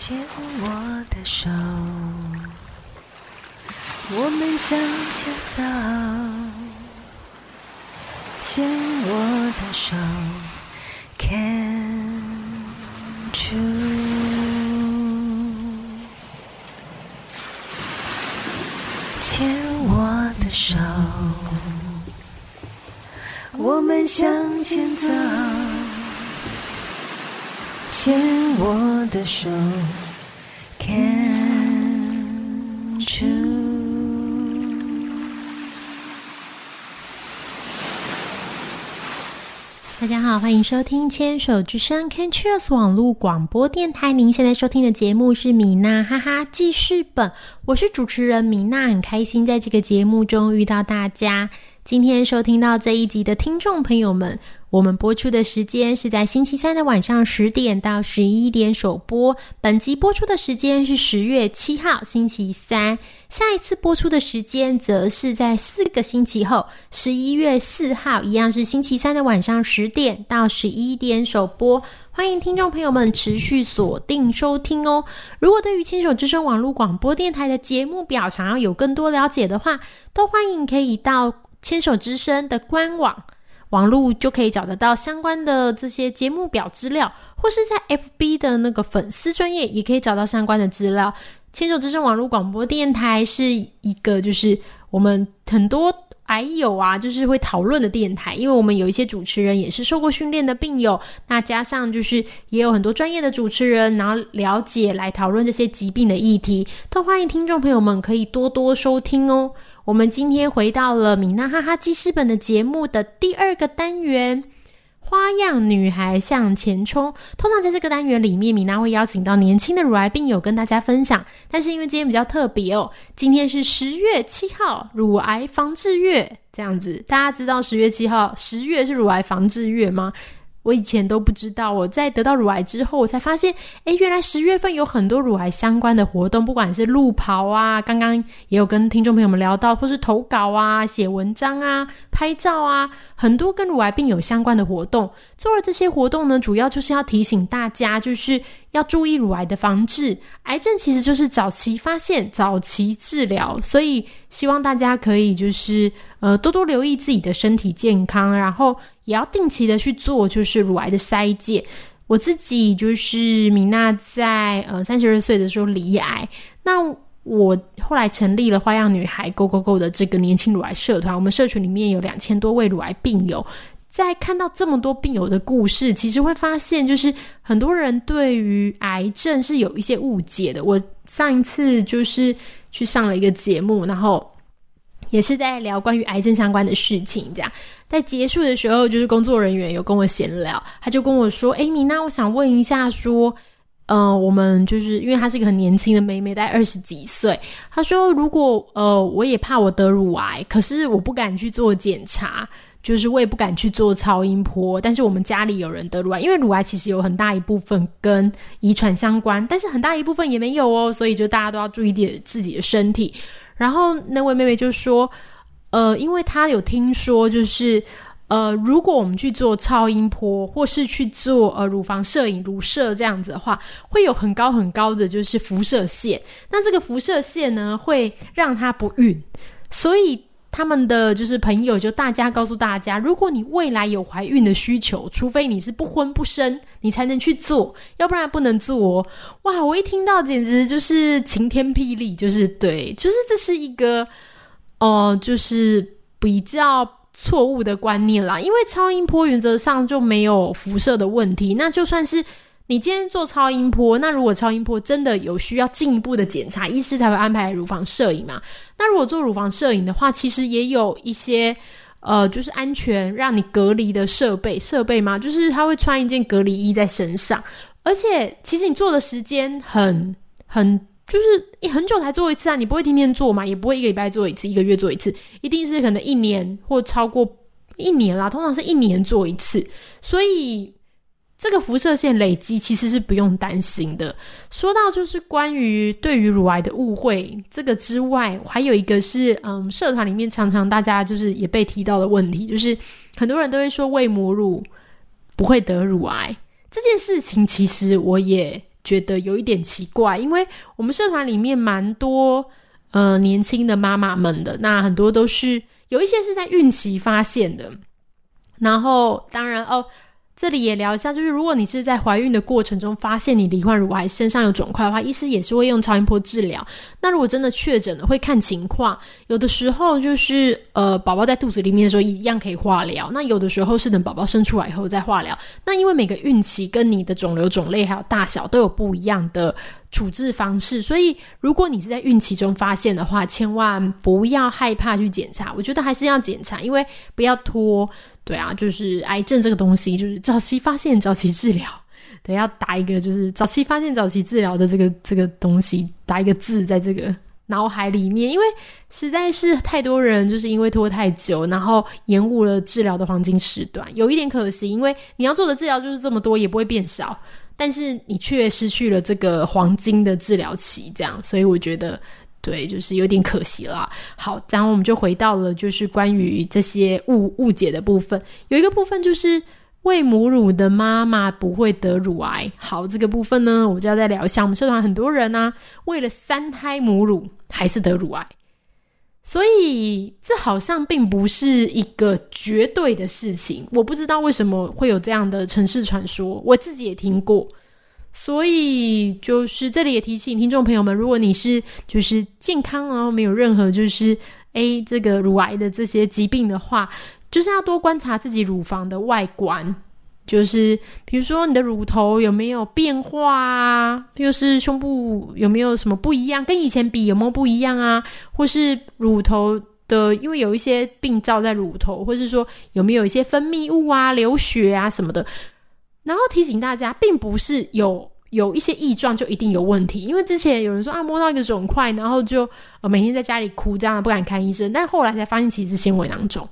牵我的手，我们向前走。牵我的手，Can true。牵我的手，我们向前走。牵我的手，Can't you？。大家好，欢迎收听牵手之声 Can Cheers 网络广播电台。您现在收听的节目是米娜哈哈记事本，我是主持人米娜，很开心在这个节目中遇到大家。今天收听到这一集的听众朋友们，我们播出的时间是在星期三的晚上十点到十一点首播。本集播出的时间是十月七号星期三，下一次播出的时间则是在四个星期后，十一月四号，一样是星期三的晚上十点到十一点首播。欢迎听众朋友们持续锁定收听哦。如果对于牵手之声网络广播电台的节目表想要有更多了解的话，都欢迎可以到牵手之声的官网。网络就可以找得到相关的这些节目表资料，或是在 FB 的那个粉丝专业也可以找到相关的资料。牵手之声网络广播电台是一个就是我们很多癌友啊，就是会讨论的电台，因为我们有一些主持人也是受过训练的病友，那加上就是也有很多专业的主持人，然后了解来讨论这些疾病的议题，都欢迎听众朋友们可以多多收听哦。我们今天回到了米娜哈哈记事本的节目的第二个单元——花样女孩向前冲。通常在这个单元里面，米娜会邀请到年轻的乳癌病友跟大家分享。但是因为今天比较特别哦，今天是十月七号，乳癌防治月，这样子。大家知道十月七号，十月是乳癌防治月吗？我以前都不知道，我在得到乳癌之后，我才发现，哎，原来十月份有很多乳癌相关的活动，不管是路跑啊，刚刚也有跟听众朋友们聊到，或是投稿啊、写文章啊、拍照啊，很多跟乳癌病有相关的活动。做了这些活动呢，主要就是要提醒大家，就是要注意乳癌的防治。癌症其实就是早期发现、早期治疗，所以希望大家可以就是呃多多留意自己的身体健康，然后也要定期的去做就是乳癌的筛检。我自己就是米娜在呃三十二岁的时候离癌，那我后来成立了花样女孩 Go Go Go 的这个年轻乳癌社团，我们社群里面有两千多位乳癌病友。在看到这么多病友的故事，其实会发现，就是很多人对于癌症是有一些误解的。我上一次就是去上了一个节目，然后也是在聊关于癌症相关的事情。这样，在结束的时候，就是工作人员有跟我闲聊，他就跟我说：“艾，米娜，我想问一下，说，嗯，我们就是因为她是一个很年轻的妹妹，大概二十几岁。她说，如果呃，我也怕我得乳癌，可是我不敢去做检查。”就是我也不敢去做超音波，但是我们家里有人得乳癌，因为乳癌其实有很大一部分跟遗传相关，但是很大一部分也没有哦，所以就大家都要注意点自己的身体。然后那位妹妹就说，呃，因为她有听说，就是呃，如果我们去做超音波或是去做呃乳房摄影、乳射这样子的话，会有很高很高的就是辐射线，那这个辐射线呢会让她不孕，所以。他们的就是朋友，就大家告诉大家，如果你未来有怀孕的需求，除非你是不婚不生，你才能去做，要不然不能做。哇！我一听到简直就是晴天霹雳，就是对，就是这是一个哦，就是比较错误的观念啦。因为超音波原则上就没有辐射的问题，那就算是。你今天做超音波，那如果超音波真的有需要进一步的检查，医师才会安排乳房摄影嘛？那如果做乳房摄影的话，其实也有一些呃，就是安全让你隔离的设备设备嘛，就是他会穿一件隔离衣在身上，而且其实你做的时间很很就是你很久才做一次啊，你不会天天做嘛，也不会一个礼拜做一次，一个月做一次，一定是可能一年或超过一年啦，通常是一年做一次，所以。这个辐射线累积其实是不用担心的。说到就是关于对于乳癌的误会，这个之外，还有一个是，嗯，社团里面常常大家就是也被提到的问题，就是很多人都会说喂母乳不会得乳癌这件事情，其实我也。觉得有一点奇怪，因为我们社团里面蛮多呃年轻的妈妈们的，那很多都是有一些是在孕期发现的，然后当然哦。这里也聊一下，就是如果你是在怀孕的过程中发现你罹患乳癌，身上有肿块的话，医师也是会用超音波治疗。那如果真的确诊了，会看情况，有的时候就是呃，宝宝在肚子里面的时候一样可以化疗，那有的时候是等宝宝生出来以后再化疗。那因为每个孕期跟你的肿瘤种类还有大小都有不一样的。处置方式，所以如果你是在孕期中发现的话，千万不要害怕去检查。我觉得还是要检查，因为不要拖。对啊，就是癌症这个东西，就是早期发现、早期治疗。对，要打一个就是早期发现、早期治疗的这个这个东西，打一个字在这个脑海里面，因为实在是太多人就是因为拖太久，然后延误了治疗的黄金时段，有一点可惜。因为你要做的治疗就是这么多，也不会变少。但是你却失去了这个黄金的治疗期，这样，所以我觉得对，就是有点可惜啦。好，然后我们就回到了就是关于这些误误解的部分，有一个部分就是喂母乳的妈妈不会得乳癌。好，这个部分呢，我就要再聊一下。我们社团很多人呢，为了三胎母乳还是得乳癌。所以这好像并不是一个绝对的事情，我不知道为什么会有这样的城市传说，我自己也听过。所以就是这里也提醒听众朋友们，如果你是就是健康哦，没有任何就是 A 这个乳癌的这些疾病的话，就是要多观察自己乳房的外观。就是比如说你的乳头有没有变化啊？就是胸部有没有什么不一样？跟以前比有没有不一样啊？或是乳头的，因为有一些病灶在乳头，或是说有没有一些分泌物啊、流血啊什么的。然后提醒大家，并不是有有一些异状就一定有问题，因为之前有人说啊摸到一个肿块，然后就呃每天在家里哭，这样不敢看医生，但后来才发现其实是纤维囊肿。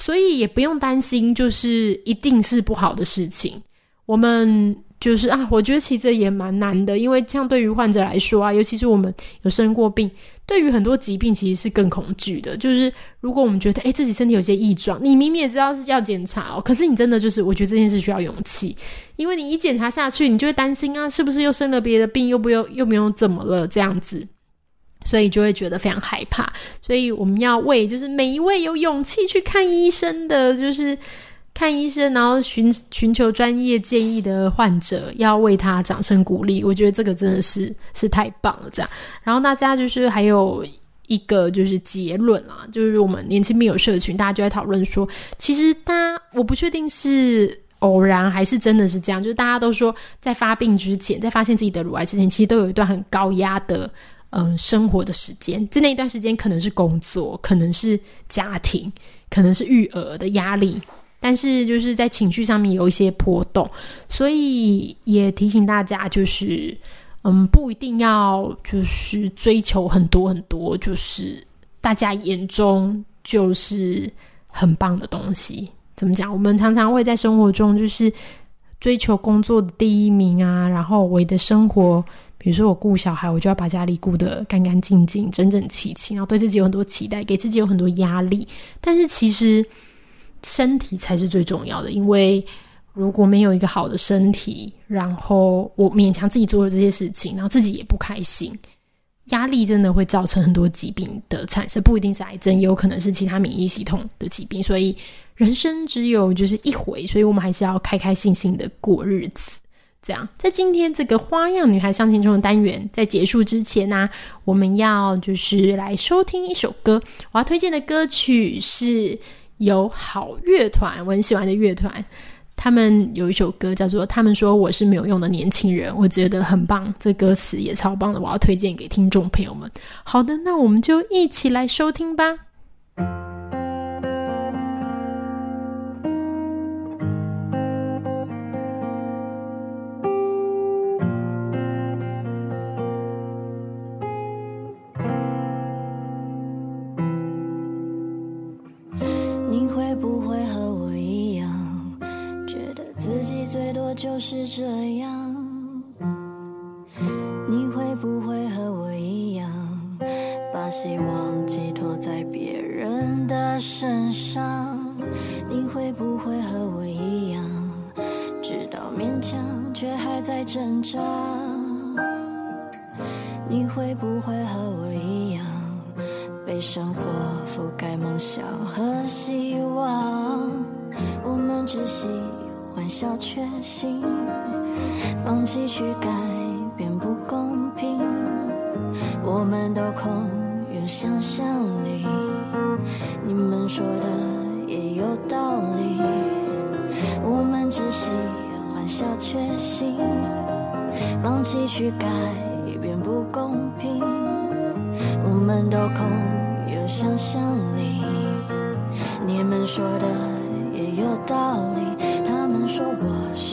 所以也不用担心，就是一定是不好的事情。我们就是啊，我觉得其实也蛮难的，因为像对于患者来说啊，尤其是我们有生过病，对于很多疾病其实是更恐惧的。就是如果我们觉得哎自己身体有些异状，你明明也知道是要检查哦，可是你真的就是，我觉得这件事需要勇气，因为你一检查下去，你就会担心啊，是不是又生了别的病，又不又又没有怎么了这样子。所以就会觉得非常害怕，所以我们要为就是每一位有勇气去看医生的，就是看医生，然后寻寻求专业建议的患者，要为他掌声鼓励。我觉得这个真的是是太棒了，这样。然后大家就是还有一个就是结论啊，就是我们年轻病友社群，大家就在讨论说，其实大家我不确定是偶然还是真的是这样，就是大家都说在发病之前，在发现自己的乳癌之前，其实都有一段很高压的。嗯，生活的时间，在那一段时间可能是工作，可能是家庭，可能是育儿的压力，但是就是在情绪上面有一些波动，所以也提醒大家，就是嗯，不一定要就是追求很多很多，就是大家眼中就是很棒的东西。怎么讲？我们常常会在生活中就是追求工作的第一名啊，然后我的生活。比如说我顾小孩，我就要把家里顾得干干净净、整整齐齐，然后对自己有很多期待，给自己有很多压力。但是其实身体才是最重要的，因为如果没有一个好的身体，然后我勉强自己做了这些事情，然后自己也不开心，压力真的会造成很多疾病的产生，不一定是癌症，也有可能是其他免疫系统的疾病。所以人生只有就是一回，所以我们还是要开开心心的过日子。这样，在今天这个花样女孩相亲中的单元在结束之前呢，我们要就是来收听一首歌。我要推荐的歌曲是有好乐团，我很喜欢的乐团，他们有一首歌叫做《他们说我是没有用的年轻人》，我觉得很棒，这歌词也超棒的，我要推荐给听众朋友们。好的，那我们就一起来收听吧。这样你会不会和我一样把希望寄托在别人的身上？你会不会和我一样直到勉强却还在挣扎你会不会和我一样被生活覆盖梦想和希望？我们窒息欢笑确信，放弃去改变不公平，我们都空有想象力，你们说的也有道理，我们只喜欢小确幸，放弃去改变不公平，我们都空有想象力，你们说的也有道理。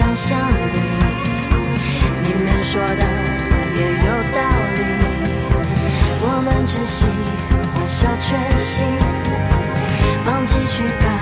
想象力你们说的也有道理。我们只喜欢小确幸放弃去改